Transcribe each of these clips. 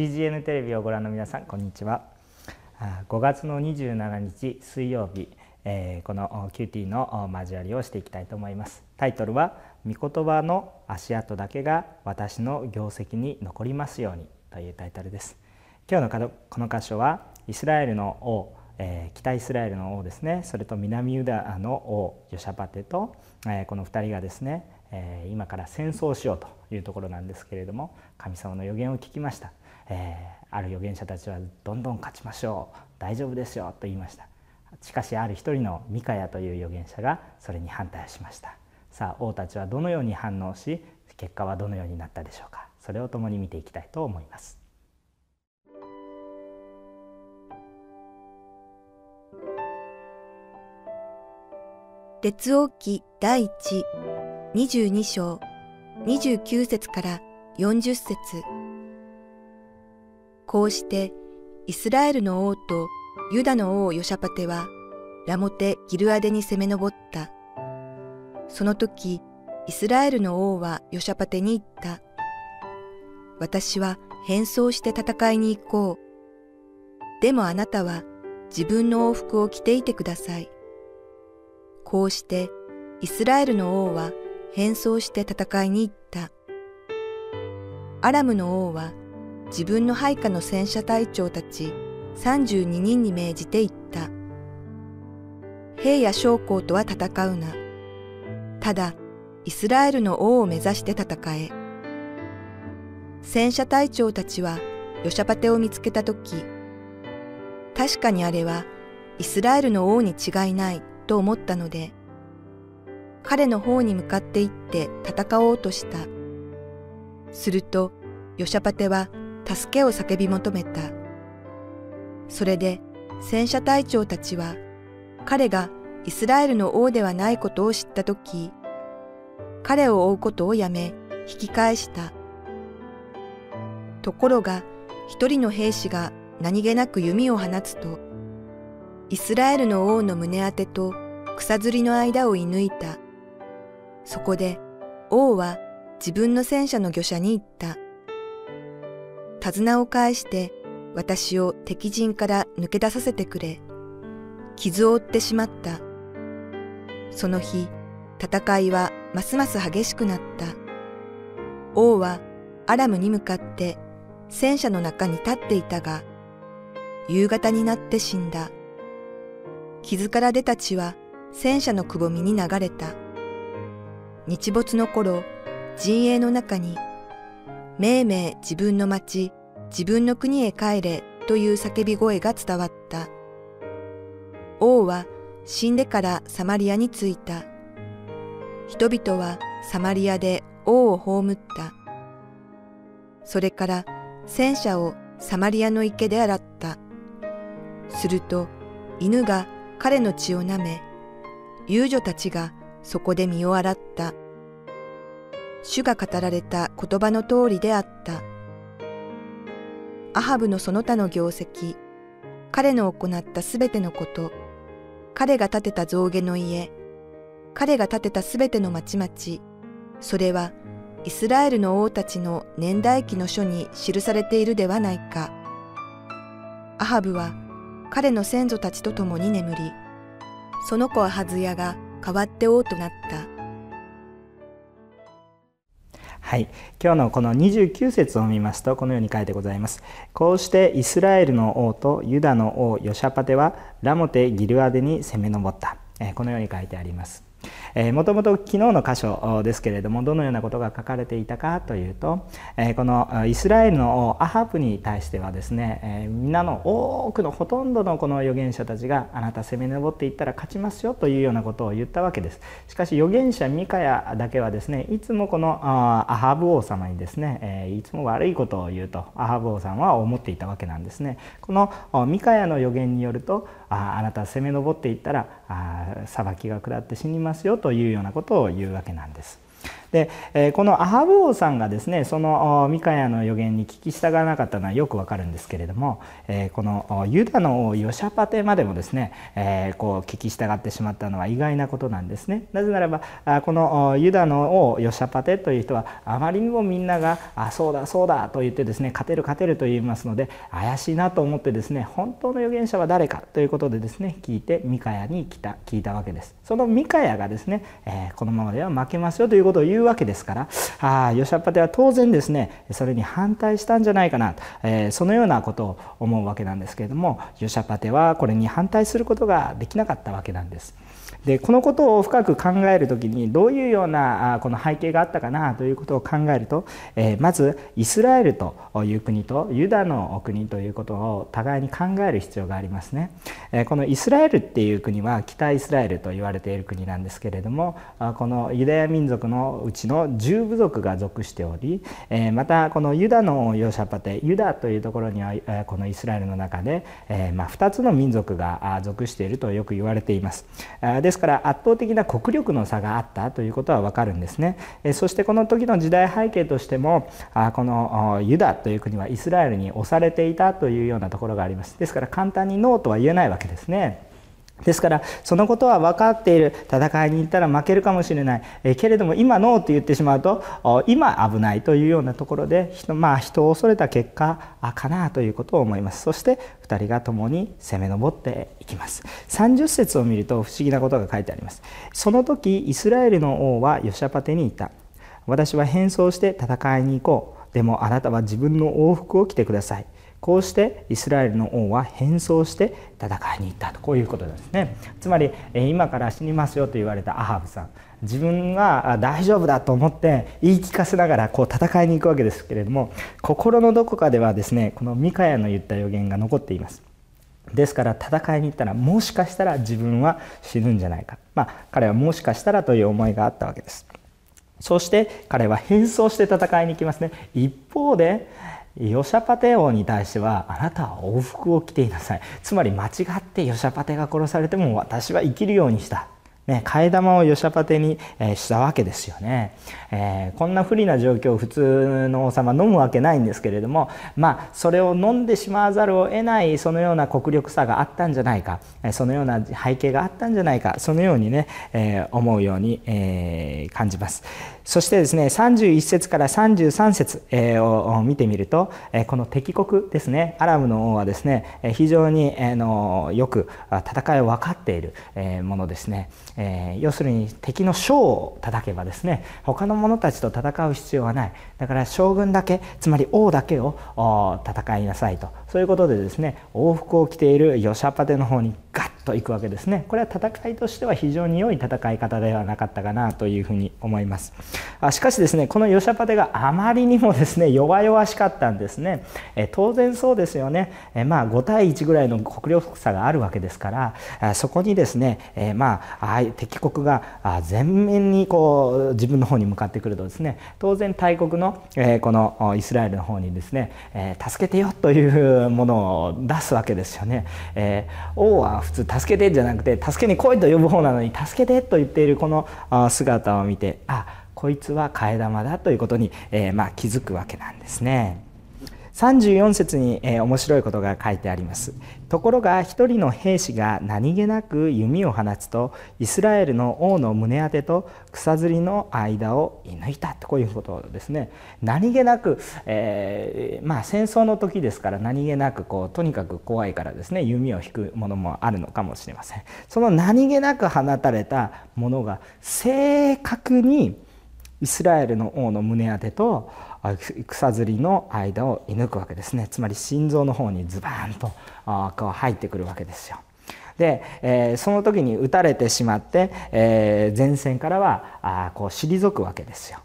CGN テレビをご覧の皆さんこんにちは。5月の27日水曜日、えー、この QT の交わりをしていきたいと思います。タイトルは御言葉の足跡だけが私の業績に残りますようにというタイトルです。今日のこの箇所はイスラエルの王えー、北イスラエルの王ですね。それと南ユダの王ヨシャパテと、えー、この2人がですね、え、今から戦争をしようというところなんですけれども神様の予言を聞きました。えー、ある預言者たちはどんどん勝ちましょう。大丈夫ですよと言いました。しかしある一人のミカヤという預言者がそれに反対しました。さあ王たちはどのように反応し結果はどのようになったでしょうか。それを共に見ていきたいと思います。列王記第一22章29節から40節。こうしてイスラエルの王とユダの王ヨシャパテはラモテ・ギルアデに攻め上った。その時、イスラエルの王はヨシャパテに言った。私は変装して戦いに行こう。でもあなたは自分の王服を着ていてください。こうしてイスラエルの王は変装して戦いに行った。アラムの王は自分の配下の戦車隊長たち32人に命じて言った。兵や将校とは戦うな。ただ、イスラエルの王を目指して戦え。戦車隊長たちはヨシャパテを見つけたとき、確かにあれはイスラエルの王に違いないと思ったので、彼の方に向かって行って戦おうとした。すると、ヨシャパテは助けを叫び求めた。それで戦車隊長たちは彼がイスラエルの王ではないことを知ったとき、彼を追うことをやめ引き返した。ところが一人の兵士が何気なく弓を放つと、イスラエルの王の胸当てと草釣りの間を射抜いた。そこで王は自分の戦車の御者に言った。手綱を返して私を敵陣から抜け出させてくれ。傷を負ってしまった。その日、戦いはますます激しくなった。王はアラムに向かって戦車の中に立っていたが、夕方になって死んだ。傷から出た血は戦車のくぼみに流れた。日没の頃、陣営の中にめいめい自分の町、自分の国へ帰れという叫び声が伝わった。王は死んでからサマリアに着いた。人々はサマリアで王を葬った。それから戦車をサマリアの池で洗った。すると犬が彼の血を舐め、遊女たちがそこで身を洗った。主が語られた言葉の通りであった。アハブのその他の業績、彼の行ったすべてのこと、彼が建てた象牙の家、彼が建てたすべての町々、それはイスラエルの王たちの年代記の書に記されているではないか。アハブは彼の先祖たちと共に眠り、その子はハズヤが代わって王となった。はい、今日のこの29節を見ますとこのように書いてございます。こうしてイスラエルの王とユダの王ヨシャパテはラモテ・ギルアデに攻め上った。このように書いてあります。もともと昨日の箇所ですけれどもどのようなことが書かれていたかというと、え、このイスラエルのアハブに対してはですね、えー、皆の多くのほとんどのこの預言者たちがあなた攻め上っていったら勝ちますよというようなことを言ったわけです。しかし預言者ミカヤだけはですねいつもこのアハブ王様にですね、え、いつも悪いことを言うとアハブ王さんは思っていたわけなんですね。このミカヤの預言によるとああなた攻め上っていったらあ裁きが下って死にますよというようなことを言うわけなんです。で、えこのアハブ王さんがですねそのミカヤの予言に聞き従わなかったのはよくわかるんですけれども、えこのユダの王ヨシャパテまでもですね、えこう聞き従ってしまったのは意外なことなんですね。なぜならばこのユダの王ヨシャパテという人はあまりにもみんなが「あそうだそうだ」と言ってですね勝てる勝てると言いますので怪しいなと思ってですね本当の預言者は誰かということでですね聞いてミカヤに来た聞いたわけです。そのミカヤがですね、えこのままでは負けますよということを言ういうわけですからあヨシャパテは当然ですねそれに反対したんじゃないかなと、えー、そのようなことを思うわけなんですけれどもヨシャパテはこれに反対することができなかったわけなんです。でこのことを深く考える時にどういうようなこの背景があったかなということを考えると、えまずイスラエルという国とユダの国ということを互いに考える必要がありますね。えこのイスラエルっていう国は北イスラエルと言われている国なんですけれどもこのユダヤ民族のうちの10部族が属しており、えまたこのユダのヨシャパテユダというところにはこのイスラエルの中で、えま、2つの民族が属しているとよく言われています。でですから圧倒的な国力の差があったということはわかるんですね。そしてこの時の時代背景としてもこのユダという国はイスラエルに押されていたというようなところがあります。ですから簡単にノーとは言えないわけですね。ですからそのことは分かっている。戦いに行ったら負けるかもしれない、えけれども今ノーと言ってしまうと今危ないというようなところで人,、まあ、人を恐れた結果かなということを思います。そして2人が共に攻め上っていきます。30節を見ると不思議なことが書いてあります。その時イスラエルの王はヨシャパテに言った。私は変装して戦いに行こう。でもあなたは自分の往復を着てください。こうしてイスラエルの王は変装して戦いに行ったとこういうことですね。つまり今から死にますよと言われたアハブさん自分が大丈夫だと思って言い聞かせながらこう戦いに行くわけですけれども心のどこかではですねこのミカヤの言った予言が残っています。ですから戦いに行ったらもしかしたら自分は死ぬんじゃないか。まあ彼はもしかしたらという思いがあったわけです。そして彼は変装して戦いに行きますね。一方でヨシャパテ王に対してはあなたは往復を着ていなさい。つまり間違ってヨシャパテが殺されても私は生きるようにした。ね、替え玉をヨシャパテに、したわけですよね、えー、こんな不利な状況を普通の王様飲むわけないんですけれどもまあそれを飲んでしまわざるを得ないそのような国力差があったんじゃないかそのような背景があったんじゃないかそのようにね、えー、思うように、えー、感じます。そしてですね31節から33節を見てみるとこの敵国ですねアラムの王はですね非常によく戦いを分かっているものですねえ要するに敵の将を叩けばですね他の者たちと戦う必要はない。だから将軍だけつまり王だけを戦いなさいと。そういうことでですね往復を着ているヨシャパテの方にガッといくわけですね。これは戦いとしては非常に良い戦い方ではなかったかなというふうに思います。あしかしですねこのヨシャパテがあまりにもですね弱々しかったんですね。え当然そうですよね。えまあ5対1ぐらいの国力差があるわけですからそこにですねえまあ敵国が全面にこう自分の方に向かってくるとですね当然大国のえこのイスラエルの方にですねえ助けてよというものを出すわけですよね、え王は普通助けてじゃなくて助けに来いと呼ぶ方なのに助けてと言っているこの姿を見てあこいつは替え玉だということに、えー、まあ、気づくわけなんですね。34節に、えー、面白いことが書いてあります。ところが一人の兵士が何気なく弓を放つとイスラエルの王の胸当てと草釣りの間を射抜いたとこういうことですね。何気なく、えー、まあ戦争の時ですから何気なくこうとにかく怖いからですね弓を引くものもあるのかもしれません。その何気なく放たれたものが正確にイスラエルの王の胸当てと草釣りの間を射抜くわけですねつまり心臓の方にズバーンとこう入ってくるわけですよ。で、えー、その時に撃たれてしまって、えー、前線からはあこう退くわけですよ。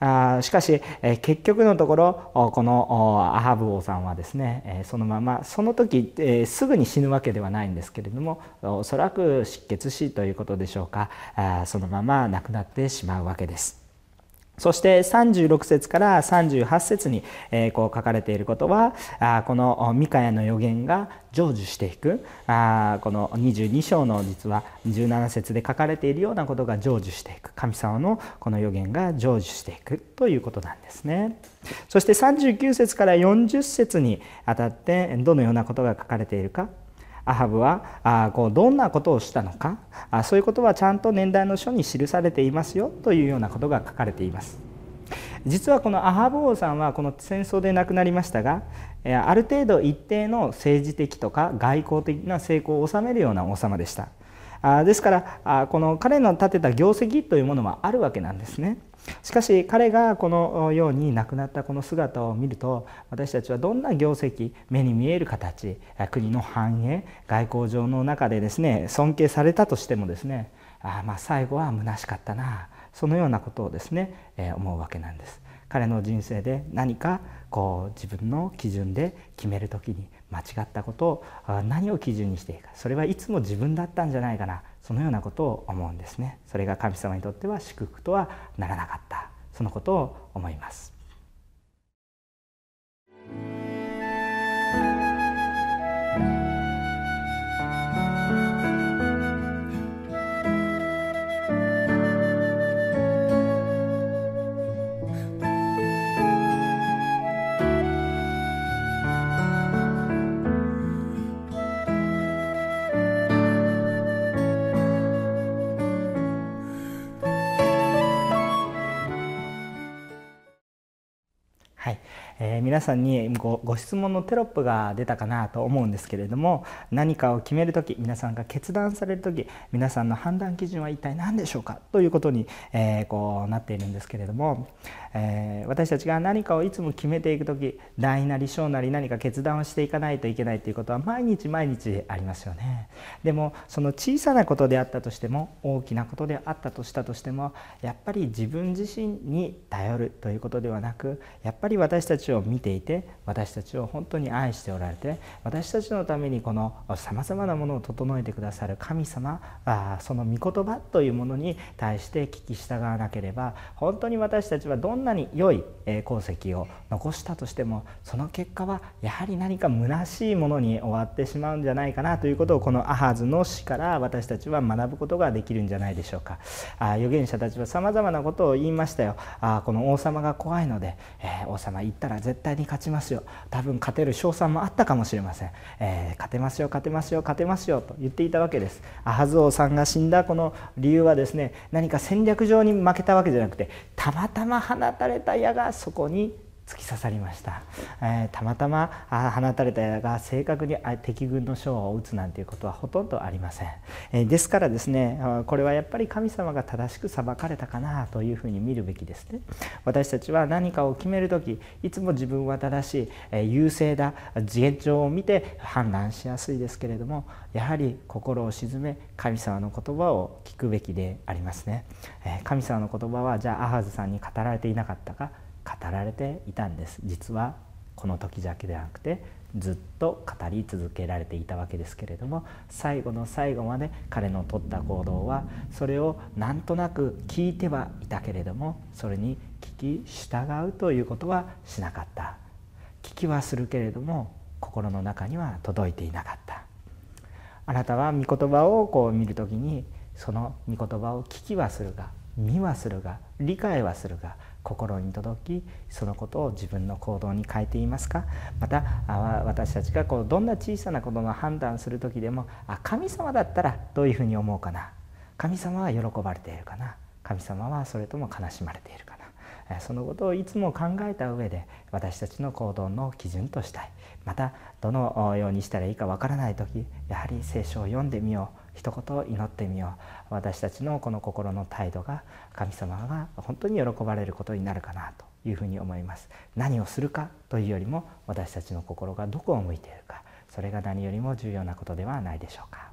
あしかし、えー、結局のところこのアハブ王さんはですね、えー、そのままその時、えー、すぐに死ぬわけではないんですけれどもおそらく失血死ということでしょうかあそのまま亡くなってしまうわけです。そして36節から38節にこう書かれていることはこのミカヤの予言が成就していくこの22章の実は17節で書かれているようなことが成就していく神様のこの予言が成就していくということなんですね。そして39節から40節にあたってどのようなことが書かれているかアハブはあこうどんなことをしたのかあそういうことはちゃんと年代の書に記されていますよというようなことが書かれています。実はこのアハブ王さんはこの戦争で亡くなりましたがある程度一定の政治的とか外交的な成功を収めるような王様でした。ですからこの彼の立てた業績というものはあるわけなんですねしかし彼がこのように亡くなったこの姿を見ると私たちはどんな業績目に見える形国の繁栄外交上の中でですね尊敬されたとしてもですねあまあ最後は虚しかったなそのようなことをですね、え思うわけなんです。彼の人生で何かこう自分の基準で決める時に間違ったことを何を基準にしていいかそれはいつも自分だったんじゃないかなそのようなことを思うんですね。それが神様にとっては祝福とはならなかったそのことを思います。えー、皆さんにごご質問のテロップが出たかなと思うんですけれども何かを決める時皆さんが決断される時皆さんの判断基準は一体何でしょうか？ということに、えー、こうなっているんですけれども、えー、私たちが何かをいつも決めていく時大なり小なり何か決断をしていかないといけないということは毎日毎日ありますよね。でもその小さなことであったとしても大きなことであったとしたとしてもやっぱり自分自身に頼るということではなくやっぱり私たちを見ていて私たちを本当に愛しておられて私たちのためにこのさまざまなものを整えてくださる神様あその御言葉というものに対して聞き従わなければ本当に私たちはどんなに良い功績を残したとしてもその結果はやはり何か虚しいものに終わってしまうんじゃないかなということをこのアハズの詩から私たちは学ぶことができるんじゃないでしょうか。あ預言者たちはさまざなことを言いましたよ。あこの王様が怖いので、えー、王様言ったら絶対に勝ちますよ。多分勝てる賞賛もあったかもしれません、えー、勝てますよ勝てますよ勝てますよと言っていたわけです。アハズ王さんが死んだ。この理由はですね何か戦略上に負けたわけじゃなくてたまたま放たれた矢がそこに突き刺さりました、えー、たまたま放たれた矢が正確に敵軍の将を撃つなんていうことはほとんどありません、えー、ですからですねこれはやっぱり神様が正しく裁かれたかなというふうに見るべきですね。私たちは何かを決める時いつも自分は正しい、えー、優勢だ現状を見て判断しやすいですけれどもやはり心を鎮め神様の言葉を聞くべきでありますね、え神様の言葉はじゃあアハズさんに語られていなかったか語られていたんです。実はこの時だけではなくてずっと語り続けられていたわけですけれども最後の最後まで彼の取った行動はそれをなんとなく聞いてはいたけれどもそれに聞き従うということはしなかった。聞きはするけれども心の中には届いていなかった。あなたは御言葉をこう見る時にその御言葉を聞きはするが見はするが理解はするが心に届きそのことを自分の行動に変えていますか？また私たちがこうどんな小さなことの判断する時でもあ神様だったらどういうふうに思うかな？神様は喜ばれているかな？神様はそれとも悲しまれているかな？そのことをいつも考えた上で私たちの行動の基準としたい。またどのようにしたらいいかわからない時やはり聖書を読んでみよう。一言祈ってみよう。私たちのこの心の態度が神様が本当に喜ばれることになるかなというふうに思います。何をするかというよりも私たちの心がどこを向いているか。それが何よりも重要なことではないでしょうか。